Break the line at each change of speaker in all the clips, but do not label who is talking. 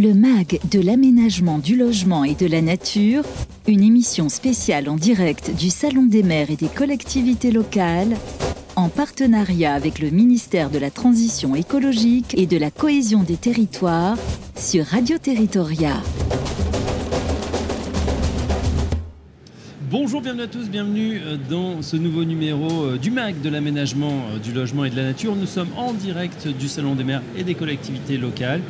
Le MAG de l'aménagement du logement et de la nature, une émission spéciale en direct du Salon des maires et des collectivités locales, en partenariat avec le ministère de la Transition écologique et de la cohésion des territoires sur Radio Territoria.
Bonjour, bienvenue à tous, bienvenue euh, dans ce nouveau numéro euh, du MAC de l'aménagement euh, du logement et de la nature. Nous sommes en direct du Salon des maires et des collectivités locales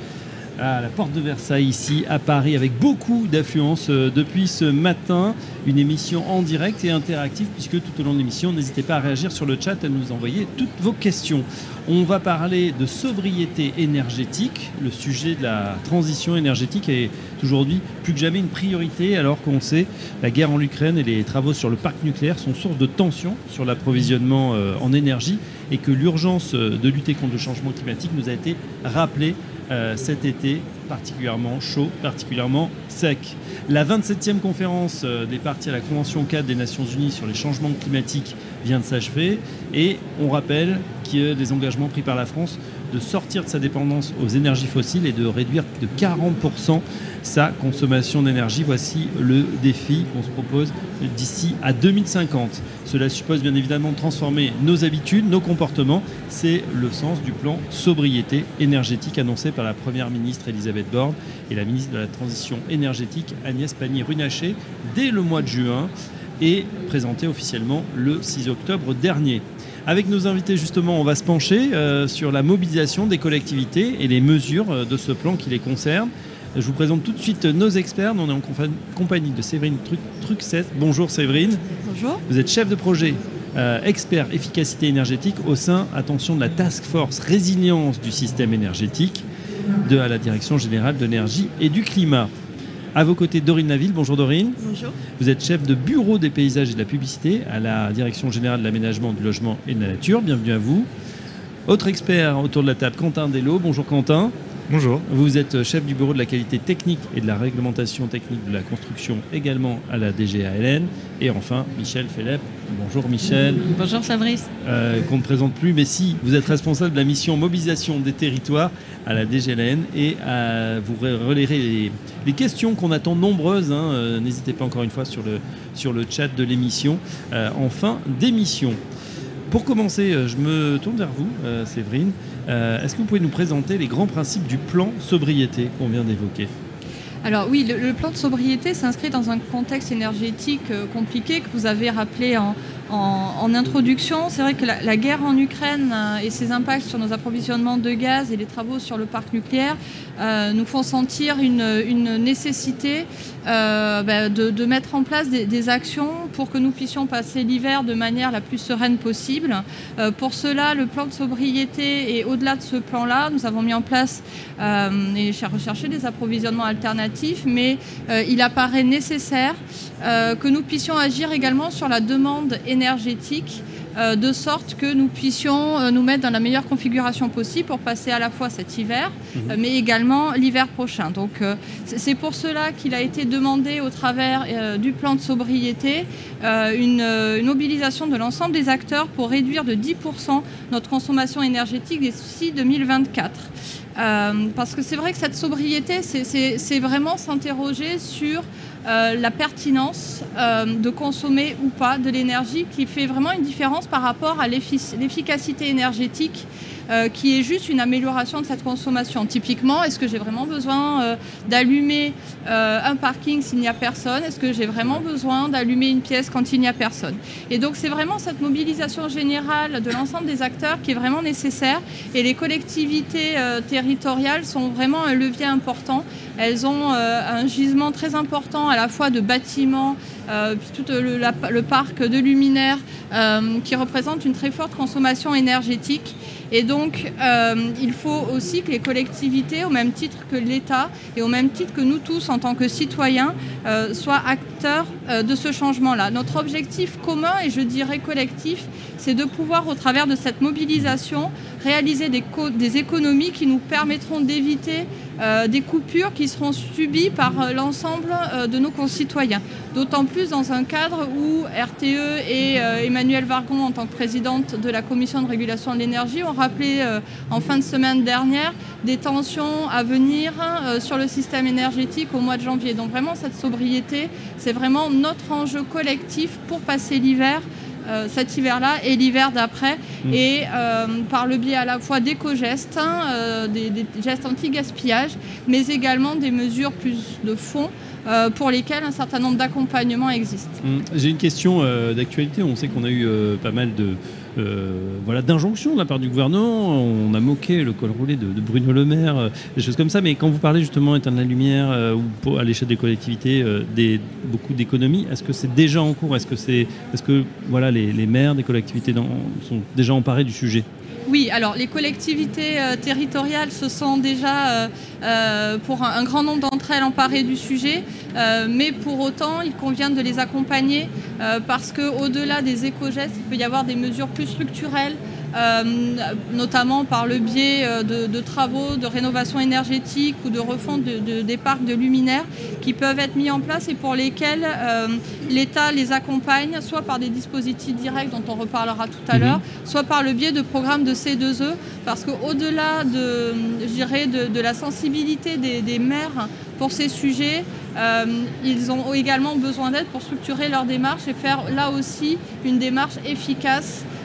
à la porte de Versailles ici à Paris avec beaucoup d'affluence depuis ce matin. Une émission en direct et interactive puisque tout au long de l'émission, n'hésitez pas à réagir sur le chat, à nous envoyer toutes vos questions. On va parler de sobriété énergétique. Le sujet de la transition énergétique est aujourd'hui plus que jamais une priorité alors qu'on sait la guerre en Ukraine et les travaux sur le parc nucléaire sont source de tensions sur l'approvisionnement en énergie et que l'urgence de lutter contre le changement climatique nous a été rappelée euh, cet été particulièrement chaud, particulièrement sec. La 27e conférence euh, des parties à la Convention 4 des Nations Unies sur les changements climatiques vient de s'achever et on rappelle qu'il y a des engagements pris par la France de sortir de sa dépendance aux énergies fossiles et de réduire de 40% sa consommation d'énergie. Voici le défi qu'on se propose d'ici à 2050. Cela suppose bien évidemment de transformer nos habitudes, nos comportements. C'est le sens du plan sobriété énergétique annoncé par la Première ministre Elisabeth Borne et la ministre de la Transition énergétique Agnès Pannier-Runacher dès le mois de juin et présenté officiellement le 6 octobre dernier. Avec nos invités, justement, on va se pencher euh, sur la mobilisation des collectivités et les mesures euh, de ce plan qui les concerne. Je vous présente tout de suite nos experts. On est en compagnie de Séverine Truxet. Bonjour Séverine.
Bonjour.
Vous êtes chef de projet euh, expert efficacité énergétique au sein, attention, de la Task Force Résilience du système énergétique de à la Direction générale de l'énergie et du climat. À vos côtés, Dorine Laville. Bonjour Dorine.
Bonjour.
Vous êtes chef de bureau des paysages et de la publicité à la Direction générale de l'aménagement, du logement et de la nature. Bienvenue à vous. Autre expert autour de la table, Quentin Dello. Bonjour Quentin.
Bonjour.
Vous êtes chef du bureau de la qualité technique et de la réglementation technique de la construction également à la DGALN. Et enfin, Michel Philippe. Bonjour Michel.
Bonjour Fabrice.
Euh, qu'on ne présente plus, mais si, vous êtes responsable de la mission mobilisation des territoires à la DGLN et vous relayerez les, questions qu'on attend nombreuses. Hein. Euh, n'hésitez pas encore une fois sur le, sur le chat de l'émission euh, en fin d'émission. Pour commencer, je me tourne vers vous, Séverine. Euh, est-ce que vous pouvez nous présenter les grands principes du plan sobriété qu'on vient d'évoquer
alors oui, le, plan de sobriété s'inscrit dans un contexte énergétique euh, compliqué que vous avez rappelé en, en, introduction, c'est vrai que la, guerre en Ukraine euh, et ses impacts sur nos approvisionnements de gaz et les travaux sur le parc nucléaire euh, nous font sentir une, nécessité euh, bah, de, mettre en place des, actions pour que nous puissions passer l'hiver de manière la plus sereine possible. pour cela, le plan de sobriété et au-delà de ce plan-là, nous avons mis en place et recherché des approvisionnements alternatifs, mais il apparaît nécessaire que nous puissions agir également sur la demande énergétique énergétique euh, de sorte que nous puissions euh, nous mettre dans la meilleure configuration possible pour passer à la fois cet hiver, mhm. euh, mais également l'hiver prochain. Donc c'est pour cela qu'il a été demandé au travers du plan de sobriété une, mobilisation de l'ensemble des acteurs pour réduire de 10% notre consommation énergétique d'ici 2024. parce que c'est vrai que cette sobriété, c'est vraiment s'interroger sur euh, la pertinence euh, de consommer ou pas de l'énergie qui fait vraiment une différence par rapport à l'efficacité énergétique euh, qui est juste une amélioration de cette consommation. Typiquement, est-ce que j'ai vraiment besoin euh, d'allumer euh, un parking s'il n'y a personne? Est-ce que j'ai vraiment besoin d'allumer une pièce quand il n'y a personne? Et donc c'est vraiment cette mobilisation générale de l'ensemble des acteurs qui est vraiment nécessaire et les collectivités territoriales sont vraiment un levier important. Elles ont un gisement très important à la fois de bâtiments, tout le, le, parc de luminaires qui représente une très forte consommation énergétique. Et donc, euh, il faut aussi que les collectivités, au même titre que l'État et au même titre que nous tous en tant que citoyens, euh, soient acteurs de ce changement-là. Notre objectif commun, et je dirais collectif, c'est de pouvoir, au travers de cette mobilisation, réaliser des, économies qui nous permettront d'éviter euh, des coupures qui seront subies par euh, l'ensemble euh, de nos concitoyens. D'autant plus dans un cadre où RTE et Emmanuel Vargon, en tant que présidente de la commission de régulation de l'énergie, ont rappelé en fin de semaine dernière des tensions à venir sur le système énergétique au mois de janvier. Donc vraiment, cette sobriété, c'est vraiment notre enjeu collectif pour passer l'hiver euh, cet hiver-là et l'hiver d'après, mm. et euh, par le biais à la fois d'éco-gestes, hein, euh, des, gestes anti-gaspillage, mais également des mesures plus de fond pour lesquelles un certain nombre d'accompagnements existent.
Mm. J'ai une question d'actualité. On sait qu'on a eu pas mal de, euh, voilà, d'injonction de la part du gouvernement. On a moqué le col roulé de, Bruno Le Maire, euh, des choses comme ça. Mais quand vous parlez justement éteindre la lumière euh, ou à l'échelle des collectivités, beaucoup d'économies, est-ce que c'est déjà en cours? Est-ce que, les maires des collectivités sont déjà emparés du sujet?
Oui, alors les collectivités euh, territoriales se sont déjà, euh, euh, pour un, grand nombre d'entre elles, emparées du sujet, mais pour autant, il convient de les accompagner parce qu'au-delà des éco-gestes, il peut y avoir des mesures plus structurelles notamment par le biais euh, de, travaux de rénovation énergétique ou de refonte des parcs de luminaires qui peuvent être mis en place et pour lesquels euh, l'État les accompagne, soit par des dispositifs directs dont on reparlera tout à mhm. l'heure, soit par le biais de programmes de C2E, parce qu'au-delà de, de, de, la sensibilité des, maires pour ces sujets, ils ont également besoin d'aide pour structurer leur démarche et faire là aussi une démarche efficace euh,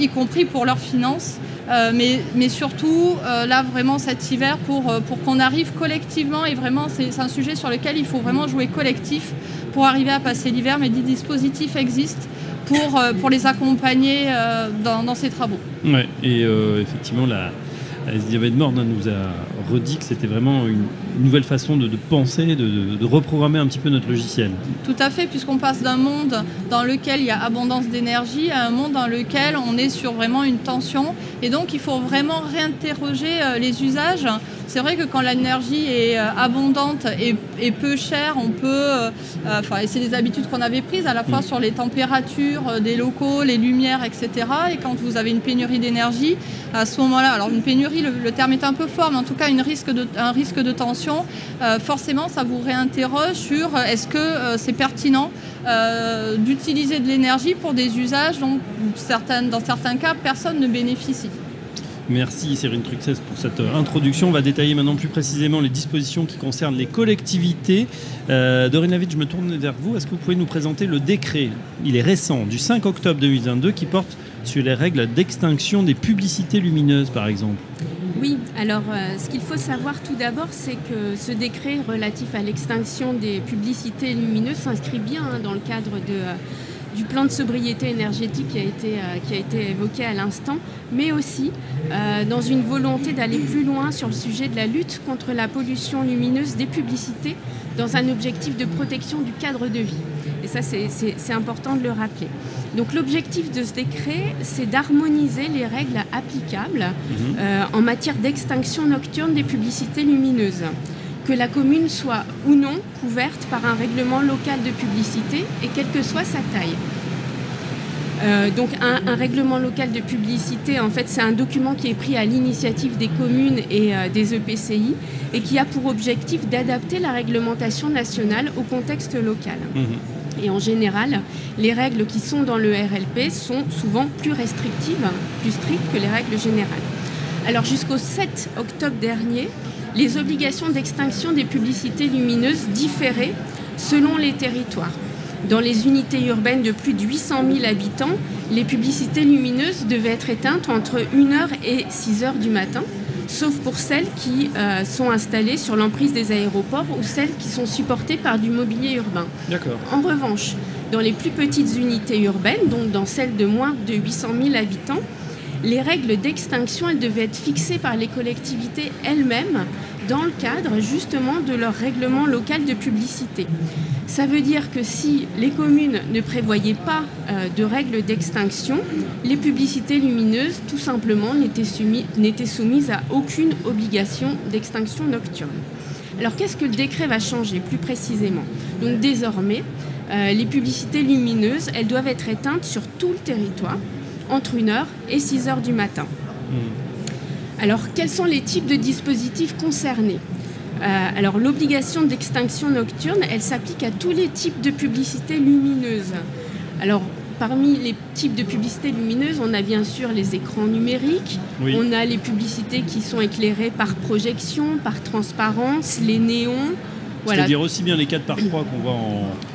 y compris pour leurs finances. Euh, mais, surtout, euh, là, vraiment, cet hiver, pour, qu'on arrive collectivement, et vraiment, c'est un sujet sur lequel il faut vraiment jouer collectif pour arriver à passer l'hiver, mais des dispositifs existent pour, les accompagner dans, ces travaux.
Ouais, et effectivement, la, Elisabeth Morne nous a redit que c'était vraiment une nouvelle façon de, penser, de, reprogrammer un petit peu notre logiciel.
Tout à fait, puisqu'on passe d'un monde dans lequel il y a abondance d'énergie à un monde dans lequel on est sur vraiment une tension. Et donc il faut vraiment réinterroger euh, les usages. C'est vrai que quand l'énergie est euh, abondante et, peu chère, on peut, euh, enfin, et c'est des habitudes qu'on avait prises à la fois mm. sur les températures des locaux, les lumières, etc. Et quand vous avez une pénurie d'énergie, à ce moment-là, alors une pénurie, le, terme est un peu fort, mais en tout cas une risque de, un risque de tension, euh, forcément ça vous réinterroge sur euh, est-ce que euh, c'est pertinent d'utiliser de l'énergie pour des usages dont certaines, dans certains cas personne ne bénéficie.
Merci Cyril Truxès pour cette introduction. On va détailler maintenant plus précisément les dispositions qui concernent les collectivités. Euh, je me tourne vers vous. Est-ce que vous pouvez nous présenter le décret, il est récent, du 5 octobre 2022, qui porte sur les règles d'extinction des publicités lumineuses, par exemple
Oui, alors euh, ce qu'il faut savoir tout d'abord, c'est que ce décret relatif à l'extinction des publicités lumineuses s'inscrit bien hein, dans le cadre de... Euh, du plan de sobriété énergétique qui a été, euh, qui a été évoqué à l'instant, mais aussi euh, dans une volonté d'aller plus loin sur le sujet de la lutte contre la pollution lumineuse des publicités dans un objectif de protection du cadre de vie. Et ça, c'est important de le rappeler. Donc l'objectif de ce décret, c'est d'harmoniser les règles applicables mhm. euh, en matière d'extinction nocturne des publicités lumineuses que la commune soit ou non couverte par un règlement local de publicité et quelle que soit sa taille. Euh, donc un, règlement local de publicité, en fait, c'est un document qui est pris à l'initiative des communes et euh, des EPCI et qui a pour objectif d'adapter la réglementation nationale au contexte local. Mhm. Et en général, les règles qui sont dans le RLP sont souvent plus restrictives, plus strictes que les règles générales. Alors jusqu'au 7 octobre dernier, les obligations d'extinction des publicités lumineuses différaient selon les territoires. Dans les unités urbaines de plus de 800 000 habitants, les publicités lumineuses devaient être éteintes entre 1h et 6h du matin, sauf pour celles qui euh, sont installées sur l'emprise des aéroports ou celles qui sont supportées par du mobilier urbain. En revanche, dans les plus petites unités urbaines, donc dans celles de moins de 800 000 habitants, les règles d'extinction, elles devaient être fixées par les collectivités elles-mêmes dans le cadre justement de leur règlement local de publicité. Ça veut dire que si les communes ne prévoyaient pas euh, de règles d'extinction, les publicités lumineuses, tout simplement, n'étaient soumises à aucune obligation d'extinction nocturne. Alors qu'est-ce que le décret va changer plus précisément? Donc désormais, euh, les publicités lumineuses, elles doivent être éteintes sur tout le territoire entre 1h et 6h du matin. Hmm. Alors, quels sont les types de dispositifs concernés euh, alors l'obligation d'extinction nocturne, elle s'applique à tous les types de publicités lumineuses. Alors parmi les types de publicités lumineuses, on a bien sûr les écrans numériques, on a les publicités qui sont éclairées par projection, par transparence, les néons.
C'est-à-dire aussi bien les 4 par 3 qu'on voit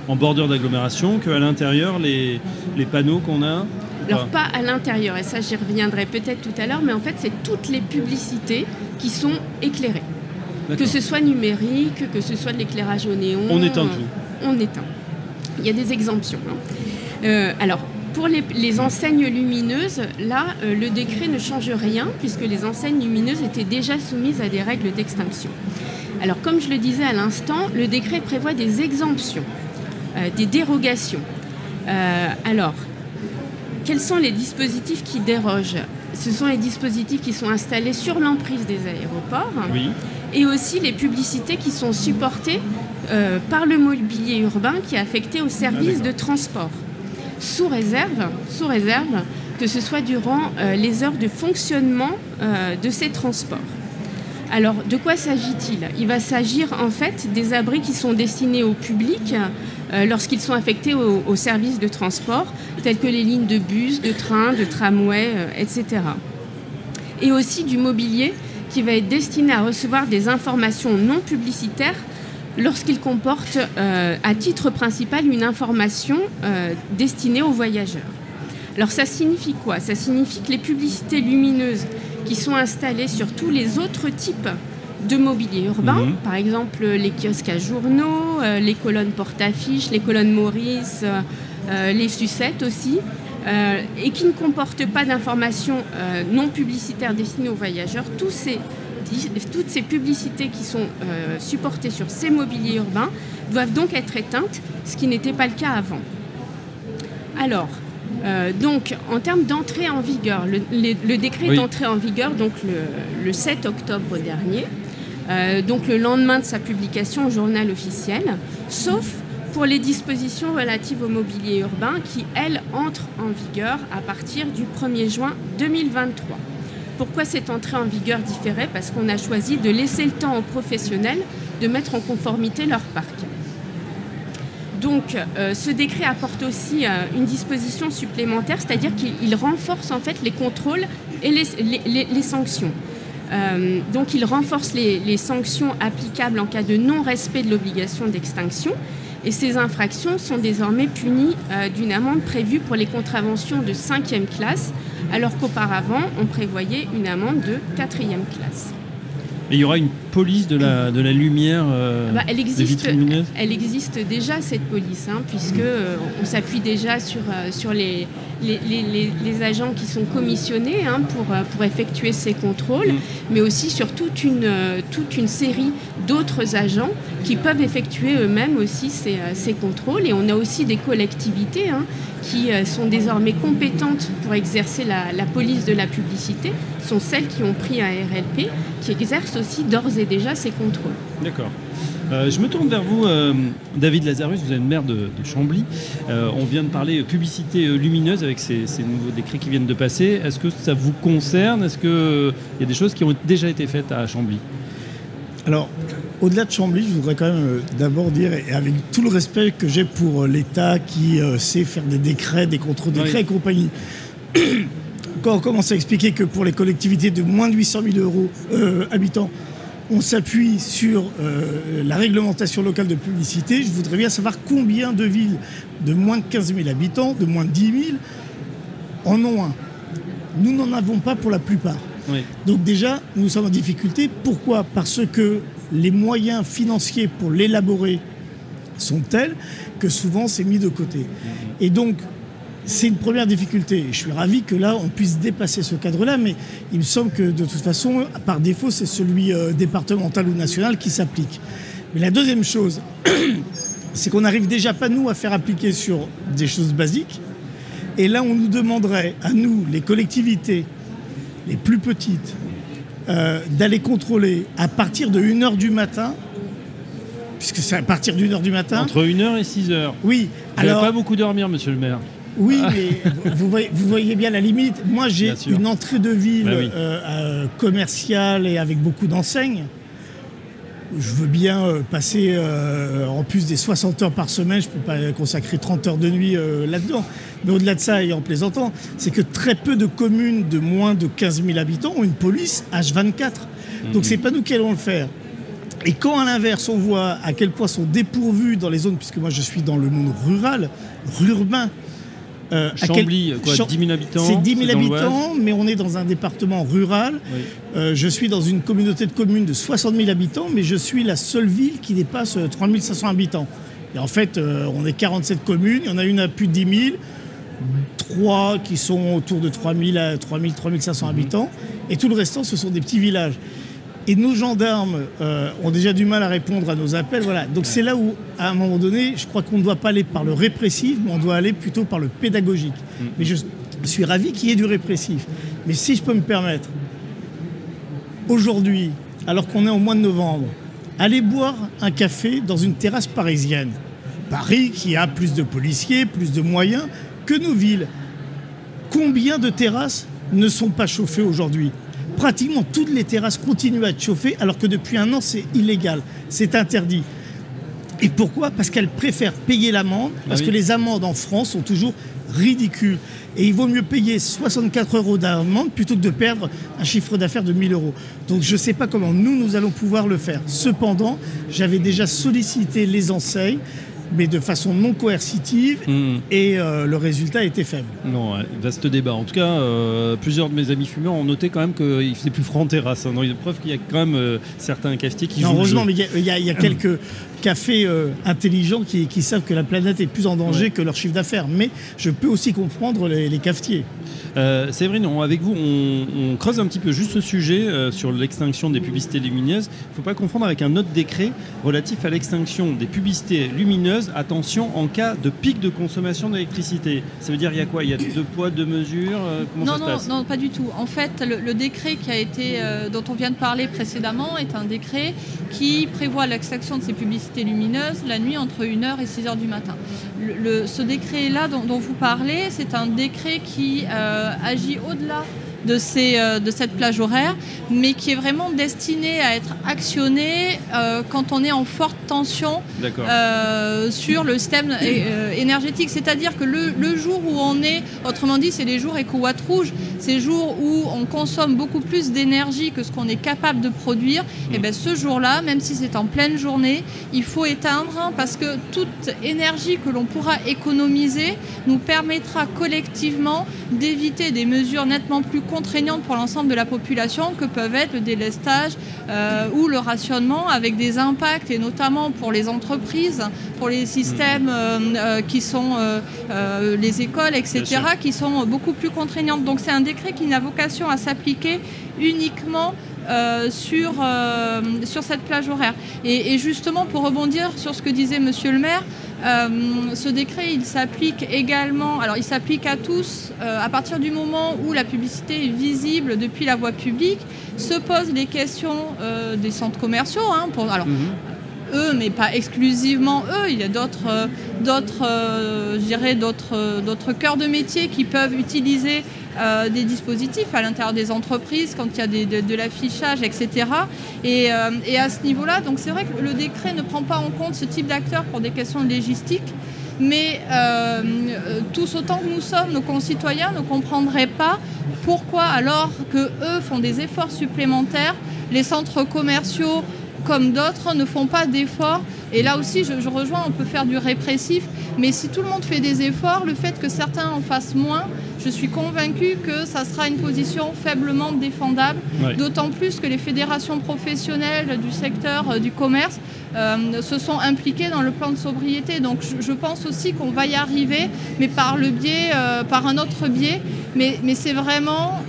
en, bordure d'agglomération qu'à l'intérieur, les, les panneaux qu'on a
alors pas à l'intérieur, et ça j'y reviendrai peut-être tout à l'heure, mais en fait c'est toutes les publicités qui sont éclairées. Que ce soit numérique, que ce soit de l'éclairage au néon.
On éteint tout.
On éteint. Il y a des exemptions. Hein. Euh, alors, pour les, enseignes lumineuses, là, euh, le décret ne change rien puisque les enseignes lumineuses étaient déjà soumises à des règles d'extinction. Alors, comme je le disais à l'instant, le décret prévoit des exemptions, euh, des dérogations. alors, quels sont les dispositifs qui dérogent? Ce sont les dispositifs qui sont installés sur l'emprise des aéroports.
Oui
et aussi les publicités qui sont supportées euh, par le mobilier urbain qui est affecté au service ah, de transport, sous réserve, sous réserve que ce soit durant euh, les heures de fonctionnement euh, de ces transports. Alors, de quoi s'agit-il? Il va s'agir en fait des abris qui sont destinés au public lorsqu'ils sont affectés aux au services de transport, tels que les lignes de bus, de train, de tramway, etc. Et aussi du mobilier qui va être destiné à recevoir des informations non publicitaires lorsqu'il comporte euh, à titre principal une information euh, destinée aux voyageurs. Alors ça signifie quoi? Ça signifie que les publicités lumineuses qui sont installées sur tous les autres types de mobilier urbain, mhm. par exemple les kiosques à journaux, euh, les colonnes porte-affiches, les colonnes Maurice, les sucettes aussi, euh, et qui ne comporte pas d'informations euh, non publicitaires destinées aux voyageurs, toutes ces publicités qui sont euh, supportées sur ces mobiliers urbains doivent donc être éteintes, ce qui n'était pas le cas avant. Alors, donc, en termes d'entrée en vigueur, le, décret est entré en vigueur donc le, 7 octobre dernier, donc le lendemain de sa publication au journal officiel, sauf pour les dispositions relatives au mobilier urbain qui, elles, entrent en vigueur à partir du 1er juin 2023. Pourquoi cette entrée en vigueur différée Parce qu'on a choisi de laisser le temps aux professionnels de mettre en conformité leur parc. Donc euh, ce décret apporte aussi euh, une disposition supplémentaire, c'est-à-dire qu'il renforce en fait les contrôles et les, sanctions. Euh, donc il renforce les sanctions applicables en cas de non-respect de l'obligation d'extinction et ces infractions sont désormais punies euh, d'une amende prévue pour les contraventions de 5e classe, alors qu'auparavant, on prévoyait une amende de 4e classe.
Et il y aura une police de la, de la lumière euh,
bah, elle, existe, elle existe déjà, cette police, hein, puisque euh, on s'appuie déjà sur, sur les, les, agents qui sont commissionnés hein, pour, euh, pour effectuer ces contrôles, mm. mais aussi sur toute une, euh, toute une série d'autres agents qui peuvent effectuer eux-mêmes aussi ces, euh, ces, contrôles. Et on a aussi des collectivités hein, qui sont désormais compétentes pour exercer la, la, police de la publicité, sont celles qui ont pris un RLP, qui exercent aussi d'ores et déjà ces contrôles.
D'accord. Euh, je me tourne vers vous, euh, David Lazarus, vous êtes maire de, Chambly. Euh, on vient de parler publicité lumineuse avec ces, nouveaux décrets qui viennent de passer. Est-ce que ça vous concerne? Est-ce qu'il y a des choses qui ont déjà été faites à Chambly?
Alors, au-delà de Chambly, je voudrais quand même d'abord dire, et avec tout le respect que j'ai pour l'État qui sait faire des décrets, des contre-décrets et compagnie, quand on commence à expliquer que pour les collectivités de moins de 800 000 euros, habitants, on s'appuie sur euh, la réglementation locale de publicité. Je voudrais bien savoir combien de villes de moins de 15 000 habitants, de moins de 10 000, en ont un. Nous n'en avons pas pour la plupart. Donc déjà, nous sommes en difficulté. Pourquoi? Parce que les moyens financiers pour l'élaborer sont tels que souvent c'est mis de côté. Et donc, c'est une première difficulté. Je suis ravi que là, on puisse dépasser ce cadre-là, mais il me semble que de toute façon, par défaut, c'est celui euh, départemental ou national qui s'applique. Mais la deuxième chose, c'est qu'on n'arrive déjà pas, nous, à faire appliquer sur des choses basiques. Et là, on nous demanderait, à nous, les collectivités les plus petites, euh, d'aller contrôler à partir de 1h du matin puisque c'est à partir d'une heure du matin.
Entre 1h et 6h.
Oui.
Vous alors, pas beaucoup dormir, monsieur le maire.
Oui, mais vous, voyez, bien la limite. Moi, j'ai une entrée de ville bah euh, euh, commerciale et avec beaucoup d'enseignes. Je veux bien euh, passer en plus des 60 heures par semaine, je ne peux pas consacrer 30 heures de nuit là-dedans. Mais au-delà de ça, et en plaisantant, c'est que très peu de communes de moins de 15 000 habitants ont une police H24. Donc mhm. c'est pas nous qui allons le faire. Et quand à l'inverse, on voit à quel point sont dépourvus dans les zones, puisque moi je suis dans le monde rural, urbain,
euh, Chambly, quoi, 10 000 habitants
C'est 10 000 habitants, mais on est dans un département rural. Euh, je suis dans une communauté de communes de 60 000 habitants, mais je suis la seule ville qui dépasse 3 euh, 500 habitants. Et en fait, on est 47 communes, il y en a une à plus de 10 000, trois qui sont autour de 3 000 à 3 000, 3 500 habitants, et tout le restant, ce sont des petits villages. Et nos gendarmes euh, ont déjà du mal à répondre à nos appels. Voilà. Donc c'est là où, à un moment donné, je crois qu'on ne doit pas aller par le répressif, mais on doit aller plutôt par le pédagogique. Mm. Mais je suis ravi qu'il y ait du répressif. Mais si je peux me permettre, aujourd'hui, alors qu'on est au mois de novembre, aller boire un café dans une terrasse parisienne. Paris qui a plus de policiers, plus de moyens que nos villes. Combien de terrasses ne sont pas chauffées aujourd'hui? Pratiquement toutes les terrasses continuent à être chauffées alors que depuis un an c'est illégal, c'est interdit. Et pourquoi? Parce qu'elles préfèrent payer l'amende, ah parce que les amendes en France sont toujours ridicules. Et il vaut mieux payer 64 euros d'amende plutôt que de perdre un chiffre d'affaires de 1000 euros. Donc je ne sais pas comment nous, nous allons pouvoir le faire. Cependant, j'avais déjà sollicité les enseignes mais de façon non coercitive, hmm. et euh, le résultat était faible.
Non, vaste débat. En tout cas, euh, plusieurs de mes amis fumeurs ont noté quand même qu'il faisait plus froid en terrasse. Hein. Donc, il y a preuve qu'il y a quand même euh, certains cafetiers qui non,
Heureusement, mais il y, a quelques cafés intelligents qui, savent que la planète est plus en danger que leur chiffre d'affaires. Mais je peux aussi comprendre les, les cafetiers.
Séverine, avec vous, on, creuse un petit peu juste ce sujet sur l'extinction des publicités lumineuses. Il ne faut pas confondre avec un autre décret relatif à l'extinction des publicités lumineuses. Attention, en cas de pic de consommation d'électricité. Ça veut dire il y a quoi? Il y a deux poids, deux mesures euh,
Comment non, ça se passe? non, pas du tout. En fait, le, décret qui a été, dont on vient de parler précédemment est un décret qui prévoit l'extinction de ces publicités lumineuses la nuit entre 1h et 6h du matin. ce décret-là dont, dont, vous parlez, c'est un décret qui euh, agit au-delà de, ces, euh, de cette plage horaire, mais qui est vraiment destinée à être actionnée euh, quand on est en forte tension euh, sur le système énergétique. C'est-à-dire que le, jour où on est, autrement dit, c'est les jours éco-watt rouge, ces jours où on consomme beaucoup plus d'énergie que ce qu'on est capable de produire, et eh bien ce jour-là, même si c'est en pleine journée, il faut éteindre parce que toute énergie que l'on pourra économiser nous permettra collectivement d'éviter des mesures nettement plus contraignantes pour l'ensemble de la population que peuvent être le délestage euh, ou le rationnement avec des impacts et notamment pour les entreprises, pour les systèmes euh, euh, qui sont les écoles, etc., qui sont beaucoup plus contraignantes. Donc c'est un décret qui n'a vocation à s'appliquer uniquement sur, sur cette plage horaire. Et, et, justement, pour rebondir sur ce que disait Monsieur le maire, euh, ce décret, il s'applique également, alors il s'applique à tous euh, à partir du moment où la publicité est visible depuis la voie publique, se posent les questions euh, des centres commerciaux. Hein, pour, alors, mhm. eux, mais pas exclusivement eux. Il y a d'autres, d'autres, d'autres cœurs de métier qui peuvent utiliser euh, des dispositifs à l'intérieur des entreprises quand il y a de, l'affichage, etc. Euh, et, à ce niveau-là, donc c'est vrai que le décret ne prend pas en compte ce type d'acteurs pour des questions logistiques. Mais euh, tous autant que nous sommes, nos concitoyens ne comprendraient pas pourquoi, alors que eux font des efforts supplémentaires, les centres commerciaux comme d'autres ne font pas d'efforts. Et là aussi, je, rejoins, on peut faire du répressif, mais si tout le monde fait des efforts, le fait que certains en fassent moins, je suis convaincue que ça sera une position faiblement défendable, d'autant plus que les fédérations professionnelles du secteur euh, du commerce euh, se sont impliquées dans le plan de sobriété. Donc je, pense aussi qu'on va y arriver, mais par le biais, euh, par un autre biais. Mais, mais c'est vraiment,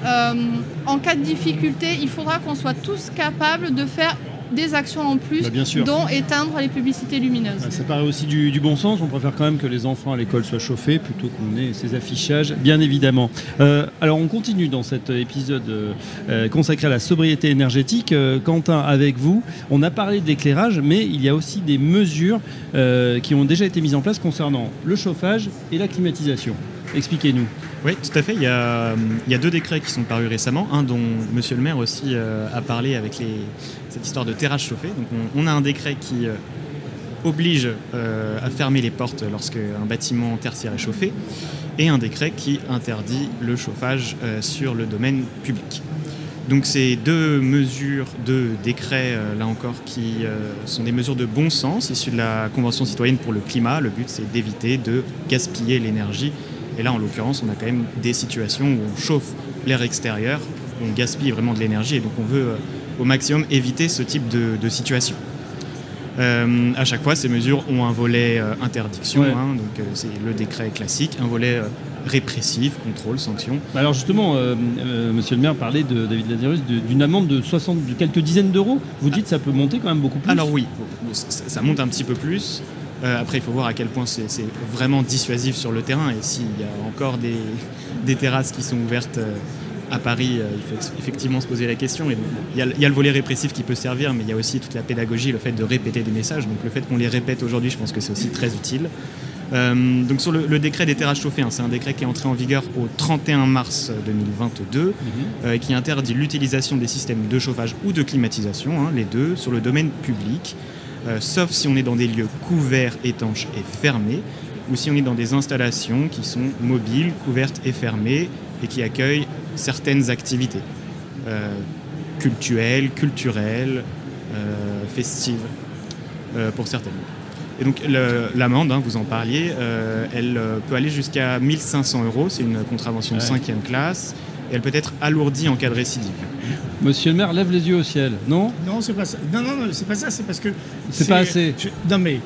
en cas de difficulté, il faudra qu'on soit tous capables de faire des actions en plus,
Bah, bien sûr.
dont éteindre les publicités lumineuses.
Ah, Ça paraît aussi du, du bon sens. On préfère quand même que les enfants à l'école soient chauffés plutôt qu'on ait ces affichages, bien évidemment. Euh, alors, on continue dans cet épisode euh, euh, consacré à la sobriété énergétique. Euh, Quentin, avec vous, on a parlé de l'éclairage, mais il y a aussi des mesures qui ont déjà été mises en place concernant le chauffage et la climatisation. Expliquez-nous.
Oui, tout à fait. Il y, a, deux décrets qui sont parus récemment, un dont Monsieur le maire aussi euh, a parlé avec cette histoire de terrasse chauffée. Donc on, a un décret qui euh, oblige euh, à fermer les portes lorsque un bâtiment tertiaire est chauffé, et un décret qui interdit le chauffage sur le domaine public. Donc ces deux mesures, deux décrets, là encore, qui sont des mesures de bon sens, issues de la Convention citoyenne pour le climat. Le but, c'est d'éviter de gaspiller l'énergie. Et là, en l'occurrence, on a quand même des situations où on chauffe l'air extérieur, on gaspille vraiment de l'énergie, et donc on veut euh, au maximum éviter ce type de, de situation. Euh, à chaque fois, ces mesures ont un volet euh, interdiction,
Ouais.
hein, donc euh, c'est le décret classique, un volet répressif, contrôle, sanction.
Bah Alors justement, Monsieur le maire parlait de David Lazarus d'une amende de 60, de quelques dizaines d'euros. Vous dites que ça peut monter quand même beaucoup plus.
Alors oui, ça monte un petit peu plus. Euh, après, il faut voir à quel point c'est vraiment dissuasif sur le terrain et s'il y a encore des, des terrasses qui sont ouvertes euh, à Paris, euh, il faut effectivement se poser la question. Et donc, bon, il, y a, le- il y a le volet répressif qui peut servir, mais il y a aussi toute la pédagogie, le fait de répéter des messages. Donc le fait qu'on les répète aujourd'hui, je pense que c'est aussi très utile. Euh, donc sur le, le décret des terrasses chauffées, hein, c'est un décret qui est entré en vigueur au 31 mars 2022
Mhm.
euh, qui interdit l'utilisation des systèmes de chauffage ou de climatisation, hein, les deux, sur le domaine public, euh, sauf si on est dans des lieux couverts, étanches et fermés, ou si on est dans des installations qui sont mobiles, couvertes et fermées, et qui accueillent certaines activités euh, cultuelles, culturelles, euh, festives, euh, pour certaines. Et donc l'amende, hein, vous en parliez, elle peut aller jusqu'à 1500 euros, c'est une contravention de
Ouais.
cinquième classe, et elle peut être alourdie en cas de récidive.
Monsieur le maire lève les yeux au ciel, non
Non, c'est pas ça. Non, non, non, c'est pas ça. C'est parce que.
C'est pas assez.
je- non, mais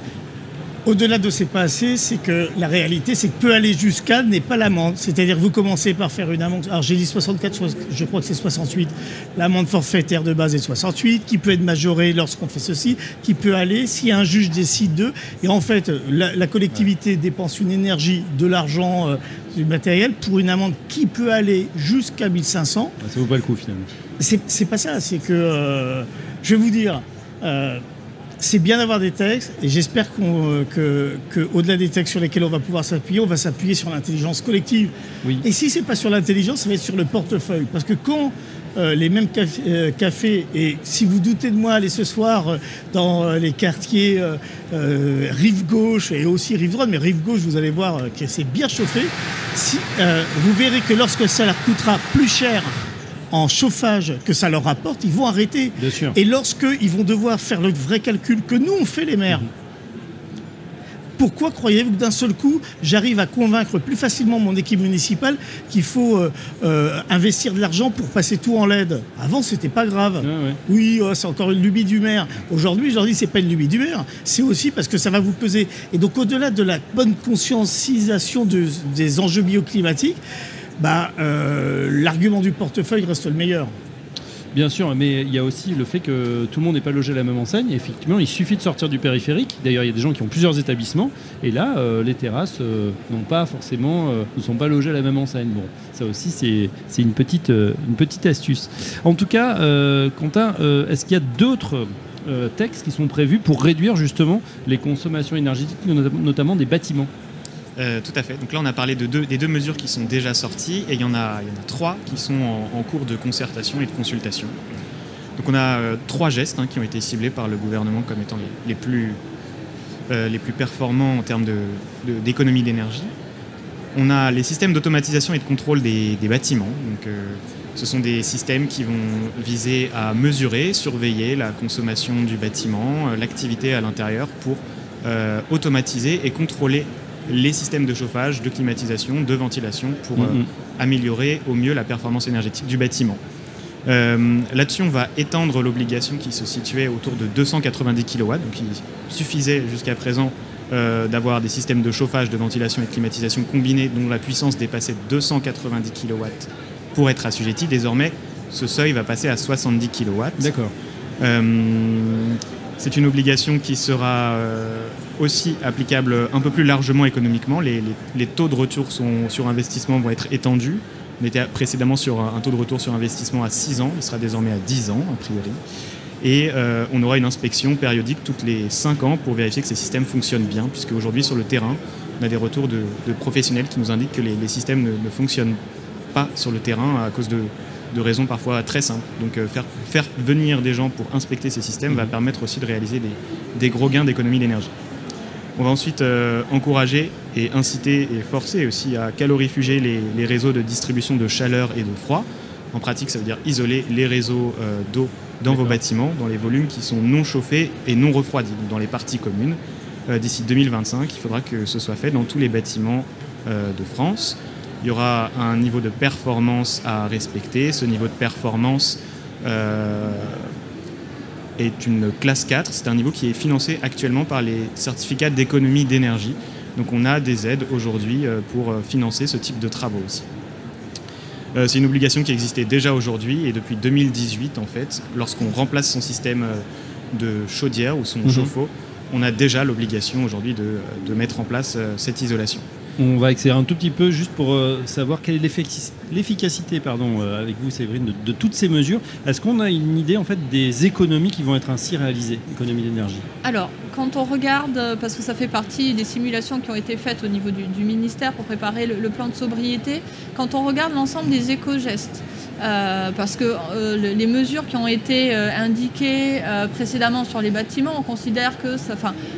au-delà de c'est pas assez, c'est que la réalité, c'est que peut aller jusqu'à n'est pas l'amende. C'est-à-dire que vous commencez par faire une amende. Alors j'ai dit 64, soix- je crois que c'est 68. L'amende forfaitaire de base est 68, qui peut être majorée lorsqu'on fait ceci, qui peut aller si un juge décide de. Et en fait, la, la collectivité dépense une énergie, de l'argent, euh, du matériel pour une amende qui peut aller jusqu'à 1500.
Bah, Ça vaut pas le coup finalement.
C'est pas ça, c'est que euh, je vais vous dire, euh, c'est bien d'avoir des textes et j'espère qu'on, euh, que, que au-delà des textes sur lesquels on va pouvoir s'appuyer, on va s'appuyer sur l'intelligence collective.
Oui.
Et si c'est pas sur l'intelligence, ça va être sur le portefeuille, parce que quand euh, les mêmes caf- euh, cafés, et si vous doutez de moi, allez ce soir euh, dans euh, les quartiers euh, rive gauche et aussi rive droite, mais rive gauche, vous allez voir que c'est bien chauffé. Si, euh, vous verrez que lorsque ça leur coûtera plus cher en chauffage que ça leur rapporte, ils vont arrêter.
Bien sûr.
Et lorsqu'ils vont devoir faire le vrai calcul que nous, on fait les maires, pourquoi croyez-vous que d'un seul coup, j'arrive à convaincre plus facilement mon équipe municipale qu'il faut euh, euh, investir de l'argent pour passer tout en LED? Avant, c'était pas grave.
Ouais.
Oui, oh, c'est encore une lubie du maire. Aujourd'hui, je leur dis, c'est pas une lubie du maire, c'est aussi parce que ça va vous peser. Et donc, au-delà de la bonne conscientisation de- des enjeux bioclimatiques, bah, euh, l'argument du portefeuille reste le meilleur.
Bien sûr, mais il y a aussi le fait que tout le monde n'est pas logé à la même enseigne. Effectivement, il suffit de sortir du périphérique. D'ailleurs, il y a des gens qui ont plusieurs établissements. Et là, euh, les terrasses euh, n'ont pas forcément, ne sont pas logées à la même enseigne. Bon, ça aussi, c'est une petite, une petite astuce. En tout cas, Quentin, est-ce qu'il y a d'autres textes qui sont prévus pour réduire justement les consommations énergétiques, not- notamment des bâtiments?
Euh, tout à fait. Donc là, on a parlé des deux mesures qui sont déjà sorties et il y en a, trois qui sont en, cours de concertation et de consultation. Donc on a euh, trois gestes hein, qui ont été ciblés par le gouvernement comme étant les, euh, plus performants en termes d'économie d'énergie. On a les systèmes d'automatisation et de contrôle des, des bâtiments. Donc, ce sont des systèmes qui vont viser à mesurer, surveiller la consommation du bâtiment, l'activité à l'intérieur pour automatiser et contrôler les systèmes de chauffage, de climatisation, de ventilation pour euh,
Mhm.
améliorer au mieux la performance énergétique du bâtiment. Euh, Là-dessus, on va étendre l'obligation qui se situait autour de 290 kW. Donc, il suffisait jusqu'à présent euh, d'avoir des systèmes de chauffage, de ventilation et de climatisation combinés dont la puissance dépassait 290 kW pour être assujetti. Désormais, ce seuil va passer à 70 kW.
D'accord.
C'est une obligation qui sera aussi applicable un peu plus largement économiquement. Les, taux de retour sur investissement vont être étendus. On était précédemment sur un taux de retour sur investissement à 6 ans, il sera désormais à 10 ans a priori. Et euh, on aura une inspection périodique toutes les 5 ans pour vérifier que ces systèmes fonctionnent bien, puisque aujourd'hui sur le terrain, on a des retours de, professionnels qui nous indiquent que les, systèmes ne, fonctionnent pas sur le terrain à cause de, raisons parfois très simples. Donc euh, faire, faire, venir des gens pour inspecter ces systèmes va permettre aussi de réaliser des gros gains d'économie d'énergie. On va ensuite euh, encourager et inciter et forcer aussi à calorifuger les, réseaux de distribution de chaleur et de froid. En pratique, ça veut dire isoler les réseaux euh, d'eau dans vos bâtiments, dans les volumes qui sont non chauffés et non refroidis, dans les parties communes. Euh, d'ici 2025, il faudra que ce soit fait dans tous les bâtiments de France. Il y aura un niveau de performance à respecter. Ce niveau de performance est une classe 4. C'est un niveau qui est financé actuellement par les certificats d'économie d'énergie. Donc on a des aides aujourd'hui euh, pour euh, financer ce type de travaux aussi. Euh, c'est une obligation qui existait déjà aujourd'hui et depuis 2018 en fait, lorsqu'on remplace son système de chaudière ou son mhm. chauffe-eau, on a déjà l'obligation aujourd'hui de, mettre en place cette isolation.
On va accélérer un tout petit peu juste pour euh, savoir quelle est l'efficacité pardon, euh, avec vous, Séverine, de, toutes ces mesures. Est-ce qu'on a une idée en fait des économies qui vont être ainsi réalisées, économies d'énergie?
Alors, quand on regarde, parce que ça fait partie des simulations qui ont été faites au niveau du, ministère pour préparer le, plan de sobriété, quand on regarde l'ensemble des éco-gestes, euh, parce que les mesures qui ont été indiquées précédemment sur les bâtiments, on considère que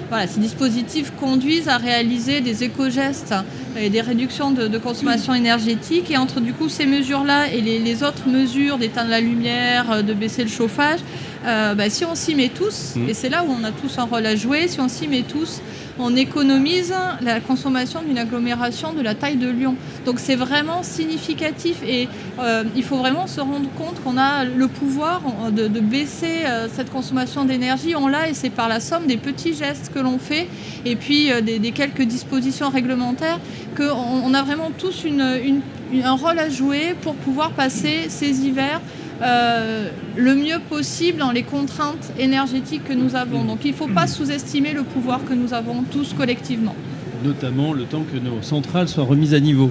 voilà, ces dispositifs conduisent à réaliser des éco-gestes et des réductions de, consommation énergétique. Et entre du coup ces mesures-là et les, autres mesures d'éteindre la lumière, euh, de baisser le chauffage, euh, bah, si on s'y met tous, mmh. et c'est là où on a tous un rôle à jouer, si on s'y met tous, on économise la consommation d'une agglomération de la taille de Lyon. Donc c'est vraiment significatif et euh, il faut vraiment se rendre compte qu'on a le pouvoir de, baisser euh, cette consommation d'énergie. On l'a et c'est par la somme des petits gestes que l'on fait et puis euh, des, quelques dispositions réglementaires qu'on a vraiment tous un rôle à jouer pour pouvoir passer ces hivers le mieux possible dans les contraintes énergétiques que nous avons. Donc il ne faut pas sous-estimer le pouvoir que nous avons tous collectivement.
Notamment le temps que nos centrales soient remises à niveau.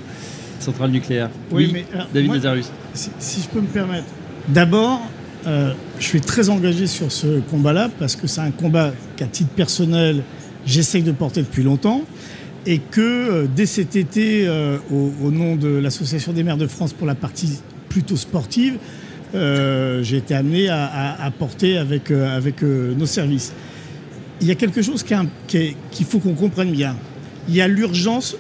Centrales nucléaires. Oui, mais David Nazarus.
Si, je peux me permettre. D'abord, euh, je suis très engagé sur ce combat-là parce que c'est un combat qu'à titre personnel, j'essaye de porter depuis longtemps et que euh, dès cet été, au, nom de l'Association des maires de France pour la partie plutôt sportive, euh, j'ai été amené à, porter avec, euh, avec euh, nos services. Il y a quelque chose qu'il faut qu'on comprenne bien. Il y a l'urgence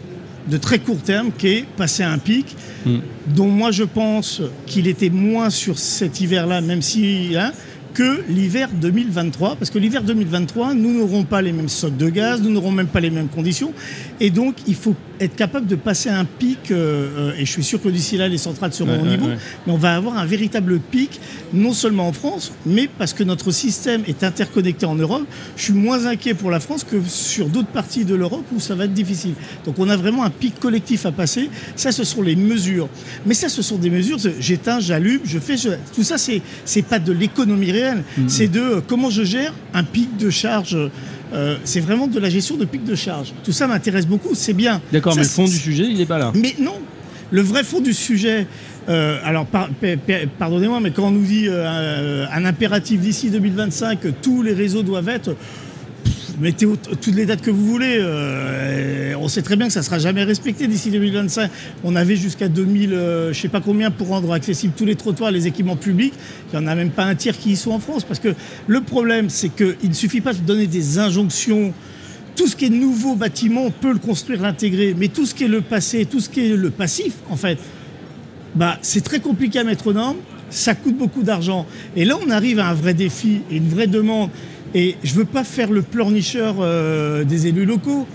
de très court terme qui est passer à un pic, mm. dont moi je pense qu'il était moins sur cet hiver-là, même si hein, que l'hiver 2023, parce que l'hiver 2023, nous n'aurons pas les mêmes stocks de gaz, nous n'aurons même pas les mêmes conditions, et donc il faut être capable de passer un pic, euh, euh, et je suis sûr que d'ici là, les centrales seront au niveau, mais on va avoir un véritable pic, non seulement en France, mais parce que notre système est interconnecté en Europe. Je suis moins inquiet pour la France que sur d'autres parties de l'Europe où ça va être difficile. Donc on a vraiment un pic collectif à passer. Ça, ce sont les mesures. Mais ça, ce sont des mesures, j'éteins, j'allume, je fais... Tout ça, c'est, c'est pas de l'économie réelle, mm-hmm. c'est de euh, comment je gère un pic de charge euh, c'est vraiment de la gestion de pics de charge. Tout ça m'intéresse beaucoup, c'est bien.
D'accord, mais le fond du sujet, il n'est pas là.
Mais non, le vrai fond du sujet, euh, alors pardonnez-moi, mais quand on nous dit euh, un impératif d'ici 2025, que tous les réseaux doivent être, mettez toutes les dates que vous voulez. Euh, on sait très bien que ça ne sera jamais respecté d'ici 2025. On avait jusqu'à 2000, euh, je ne sais pas combien, pour rendre accessibles tous les trottoirs, les équipements publics. Il n'y en a même pas un tiers qui y sont en France. Parce que le problème, c'est qu'il ne suffit pas de donner des injonctions. Tout ce qui est nouveau bâtiment, on peut le construire, l'intégrer. Mais tout ce qui est le passé, tout ce qui est le passif, en fait, bah, c'est très compliqué à mettre aux normes. Ça coûte beaucoup d'argent. Et là, on arrive à un vrai défi et une vraie demande. Et je ne veux pas faire le pleurnicheur euh, des élus locaux.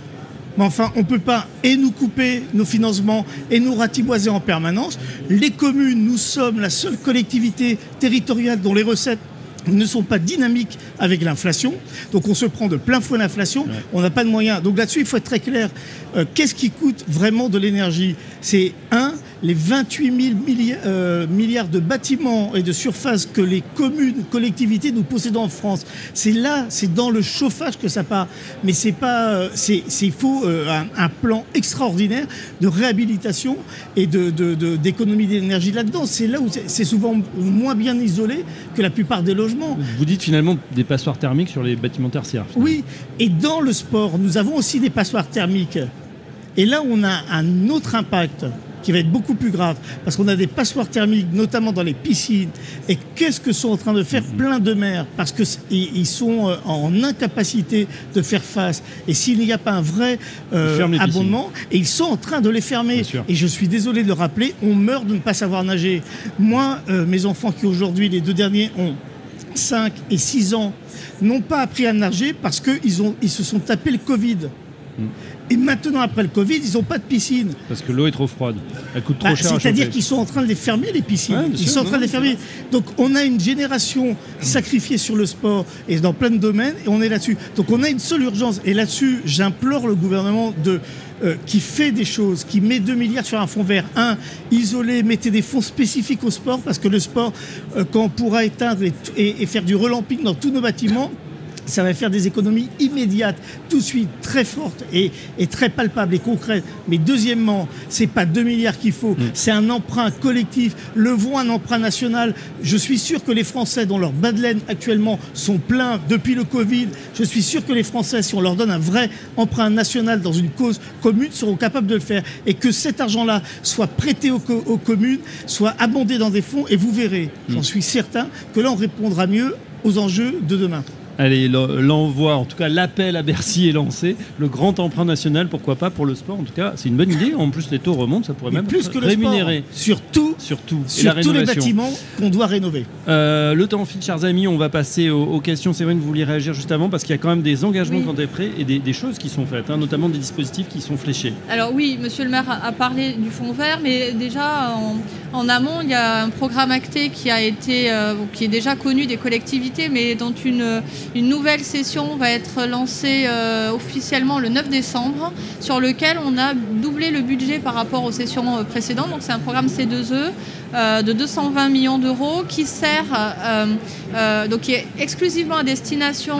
Mais enfin, on ne peut pas et nous couper nos financements et nous ratiboiser en permanence. Les communes, nous sommes la seule collectivité territoriale dont les recettes ne sont pas dynamiques avec l'inflation. Donc on se prend de plein fouet l'inflation, on n'a pas de moyens. Donc là-dessus, il faut être très clair. Euh, qu'est-ce qui coûte vraiment de l'énergie? C'est un, les 28 000 euh, milliards, de bâtiments et de surfaces que les communes, collectivités nous possédons en France. C'est là, c'est dans le chauffage que ça part. Mais c'est pas, euh, c'est, il faut un, plan extraordinaire de réhabilitation et de, d'économie d'énergie là-dedans. C'est là où c'est souvent moins bien isolé que la plupart des logements.
Vous dites finalement des passoires thermiques sur les bâtiments tertiaires.
Oui, et dans le sport, nous avons aussi des passoires thermiques. Et là, on a un autre impact qui va être beaucoup plus grave, parce qu'on a des passoires thermiques, notamment dans les piscines. Et qu'est-ce que sont en train de faire mhm. plein de maires Parce qu'ils sont euh, en incapacité de faire face. Et s'il n'y a pas un vrai euh, abondement, et ils sont en train de les fermer. Et je suis désolé de le rappeler, on meurt de ne pas savoir nager. Moi, euh, mes enfants qui aujourd'hui, les deux derniers, ont 5 et 6 ans, n'ont pas appris à nager parce qu'ils ils se sont tapés le Covid. Mm. Et maintenant, après le Covid, ils n'ont pas de piscine.
Parce que l'eau est trop froide. Elle coûte trop bah, cher.
C'est-à-dire qu'ils sont en train de les fermer, les piscines. ils sont en train de les fermer. Donc, on a une génération sacrifiée sur le sport et dans plein de domaines, et on est là-dessus. Donc, on a une seule urgence. Et là-dessus, j'implore le gouvernement de, euh, qui fait des choses, qui met 2 milliards sur un fonds vert. Un, isoler, mettez des fonds spécifiques au sport, parce que le sport, euh, quand on pourra éteindre et faire du relamping dans tous nos bâtiments, ça va faire des économies immédiates, tout de suite, très fortes et, très palpables et concrètes. Mais deuxièmement, c'est pas 2 milliards qu'il faut, mm. c'est un emprunt collectif. Le voit un emprunt national. Je suis sûr que les Français, dont leurs bas de laine actuellement sont pleins depuis le Covid, je suis sûr que les Français, si on leur donne un vrai emprunt national dans une cause commune, seront capables de le faire. Et que cet argent-là soit prêté aux, communes, soit abondé dans des fonds, et vous verrez, j'en mm. suis certain, que là, on répondra mieux aux enjeux de demain.
Allez, l'envoi, en tout cas l'appel à Bercy est lancé. Le grand emprunt national, pourquoi pas pour le sport En tout cas, c'est une bonne idée. En plus, les taux remontent, ça pourrait même
plus que
rémunérer.
Surtout,
surtout,
sur tous les bâtiments qu'on doit rénover.
Euh, le temps file, chers amis. On va passer aux, questions. C'est vrai que vous vouliez réagir juste avant parce qu'il y a quand même des engagements quand est prêt et des, choses qui sont faites, hein, notamment des dispositifs qui sont fléchés.
Alors oui, Monsieur le Maire a, parlé du fonds vert, mais déjà en, amont, il y a un programme acté qui a été, euh, qui est déjà connu des collectivités, mais dont une une nouvelle session va être lancée euh, officiellement le 9 décembre, sur lequel on a doublé le budget par rapport aux sessions euh, précédentes. C'est un programme C2E euh, de 220 millions d'euros qui sert, donc qui est exclusivement à destination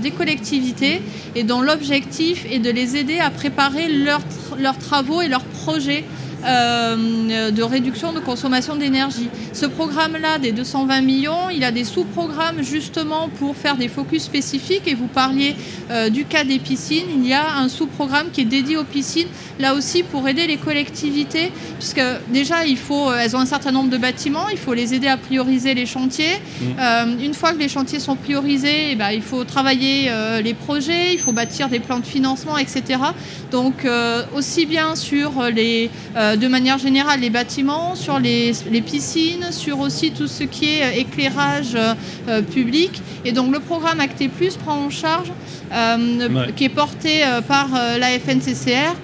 des collectivités et dont l'objectif est de les aider à préparer leurs travaux et leurs projets de réduction de consommation d'énergie. Ce programme-là, des 220 millions, il a des sous-programmes justement pour faire des focus spécifiques. Et vous parliez euh, du cas des piscines. Il y a un sous-programme qui est dédié aux piscines, là aussi pour aider les collectivités, puisque déjà, il faut, euh, elles ont un certain nombre de bâtiments, il faut les aider à prioriser les chantiers. Mmh. une fois que les chantiers sont priorisés, eh ben, il faut travailler les projets, il faut bâtir des plans de financement, etc. Donc, aussi bien sur les euh, de manière générale les bâtiments, sur les, piscines, sur aussi tout ce qui est euh, éclairage euh, public. Et donc le programme Acté Plus prend en charge, qui est porté par la FNCCR,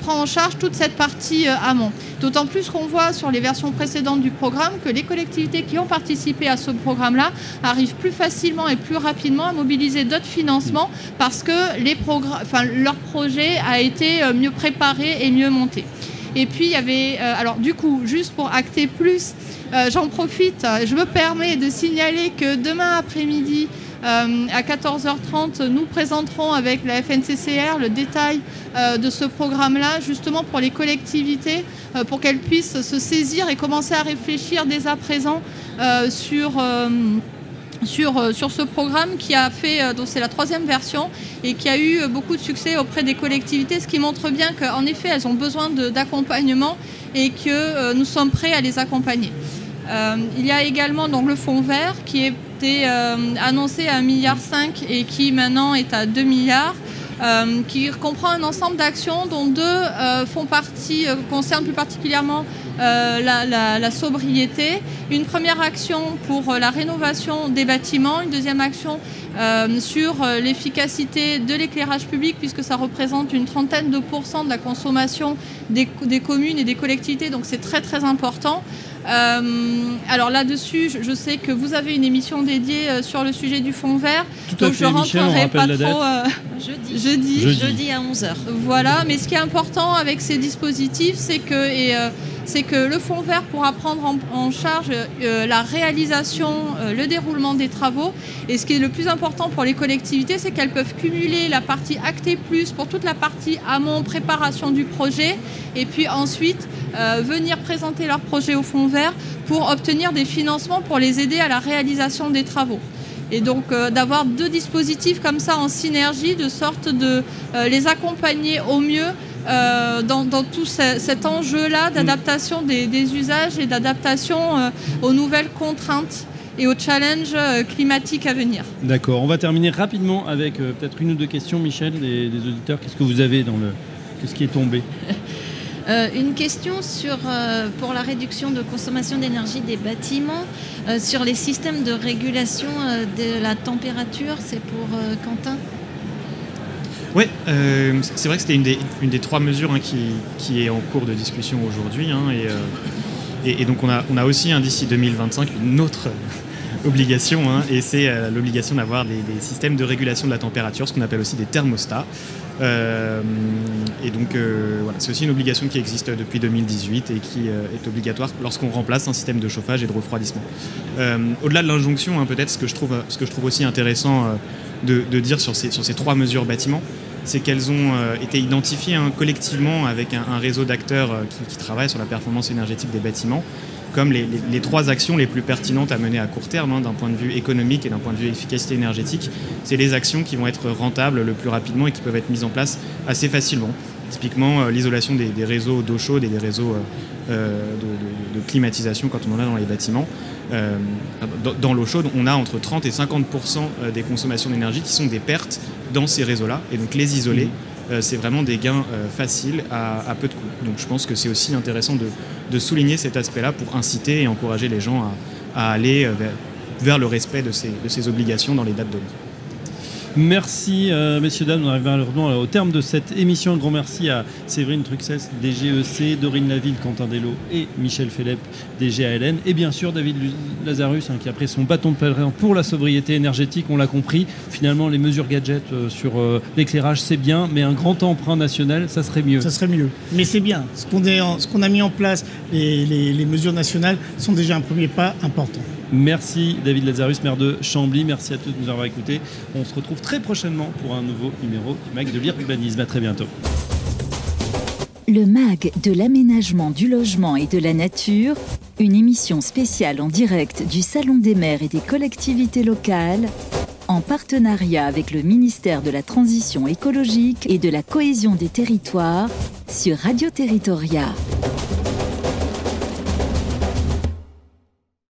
prend en charge toute cette partie amont. D'autant plus qu'on voit sur les versions précédentes du programme que les collectivités qui ont participé à ce programme-là arrivent plus facilement et plus rapidement à mobiliser d'autres financements parce que les leur projet a été mieux préparé et mieux monté. Et puis il y avait, euh, alors du coup, juste pour acter plus, euh, j'en profite, euh, je me permets de signaler que demain après-midi, à 14h30, nous présenterons avec la FNCCR le détail de ce programme-là, justement pour les collectivités, pour qu'elles puissent se saisir et commencer à réfléchir dès à présent sur sur, euh, sur ce programme qui a fait, euh, donc c'est la troisième version, et qui a eu beaucoup de succès auprès des collectivités, ce qui montre bien qu'en effet, elles ont besoin d'accompagnement et que euh, nous sommes prêts à les accompagner. il y a également donc, le fonds vert qui était annoncé à 1,5 milliard et qui maintenant est à 2 milliards. qui comprend un ensemble d'actions dont deux font partie, concernent plus particulièrement euh, la, sobriété, une première action pour euh, la rénovation des bâtiments, une deuxième action euh, sur l'efficacité de l'éclairage public, puisque ça représente une trentaine de pourcents de la consommation des, communes et des collectivités, donc c'est très très important. Alors là-dessus, je, sais que vous avez une émission dédiée sur le sujet du fond vert.
Tout donc je ne rentrerai pas trop.
jeudi. jeudi.
jeudi. à 11h.
Voilà, mais ce qui est important avec ces dispositifs, c'est que et, c'est que le fonds vert pourra prendre en, charge euh, la réalisation, euh, le déroulement des travaux. Et ce qui est le plus important pour les collectivités, c'est qu'elles peuvent cumuler la partie acté plus pour toute la partie amont, préparation du projet, et puis ensuite euh, venir présenter leur projet au fonds vert pour obtenir des financements pour les aider à la réalisation des travaux. Et donc d'avoir deux dispositifs comme ça en synergie, de sorte de les accompagner au mieux euh, dans, tout cet enjeu-là d'adaptation des, usages et d'adaptation euh, aux nouvelles contraintes et aux challenges euh, climatiques à venir.
D'accord, on va terminer rapidement avec peut-être une ou deux questions, Michel, des, auditeurs. Qu'est-ce que vous avez dans le... Qu'est-ce qui est tombé?
une question sur, pour la réduction de consommation d'énergie des bâtiments, sur les systèmes de régulation de la température, c'est pour Quentin?
Oui, euh, c'est vrai que c'était une des, une des, trois mesures hein, qui, qui, est en cours de discussion aujourd'hui. Hein, euh, et, et, donc on a, on a aussi un d'ici 2025 une autre obligation, hein, et c'est euh, l'obligation d'avoir des, systèmes de régulation de la température, ce qu'on appelle aussi des thermostats. et donc voilà, c'est aussi une obligation qui existe depuis 2018 et qui est obligatoire lorsqu'on remplace un système de chauffage et de refroidissement. Au-delà de l'injonction, peut-être ce, que je trouve, ce que je trouve aussi intéressant de, dire sur ces, sur ces trois mesures bâtiments, c'est qu'elles ont euh, été identifiées hein, collectivement avec un, réseau d'acteurs euh, qui, travaillent sur la performance énergétique des bâtiments comme les, trois actions les plus pertinentes à mener à court terme hein, d'un point de vue économique et d'un point de vue efficacité énergétique. C'est les actions qui vont être rentables le plus rapidement et qui peuvent être mises en place assez facilement. Typiquement, euh, l'isolation des, réseaux d'eau chaude et des réseaux de, climatisation quand on en a dans les bâtiments. dans l'eau chaude, on a entre 30 et 50% des consommations d'énergie qui sont des pertes dans ces réseaux-là. Et donc les isoler, mmh. euh, c'est vraiment des gains euh, faciles à, peu de coûts. Donc je pense que c'est aussi intéressant de, souligner cet aspect-là pour inciter et encourager les gens à, aller euh, vers, le respect de ces, de ces obligations dans les dates données.
Merci, euh, messieurs, dames. On arrive malheureusement au terme de cette émission. Un grand merci à Séverine Truxès, DGEC, Dorine Laville, Quentin Dello et Michel Phélep, DGALN. Et bien sûr, David Lazarus, hein, qui a pris son bâton de pèlerin pour la sobriété énergétique. On l'a compris. Finalement, les mesures gadgets euh, sur euh, l'éclairage, c'est bien, mais un grand emprunt national, ça serait mieux.
Ça serait mieux. Mais c'est bien. Ce qu'on a mis en place, les mesures nationales, sont déjà un premier pas important.
Merci David Lazarus, maire de Chambly. Merci à tous de nous avoir écoutés. On se retrouve très prochainement pour un nouveau numéro du MAG de l'urbanisme. À très bientôt.
Le MAG de l'aménagement du logement et de la nature, une émission spéciale en direct du Salon des maires et des collectivités locales, en partenariat avec le ministère de la Transition écologique et de la cohésion des territoires sur Radio Territoria.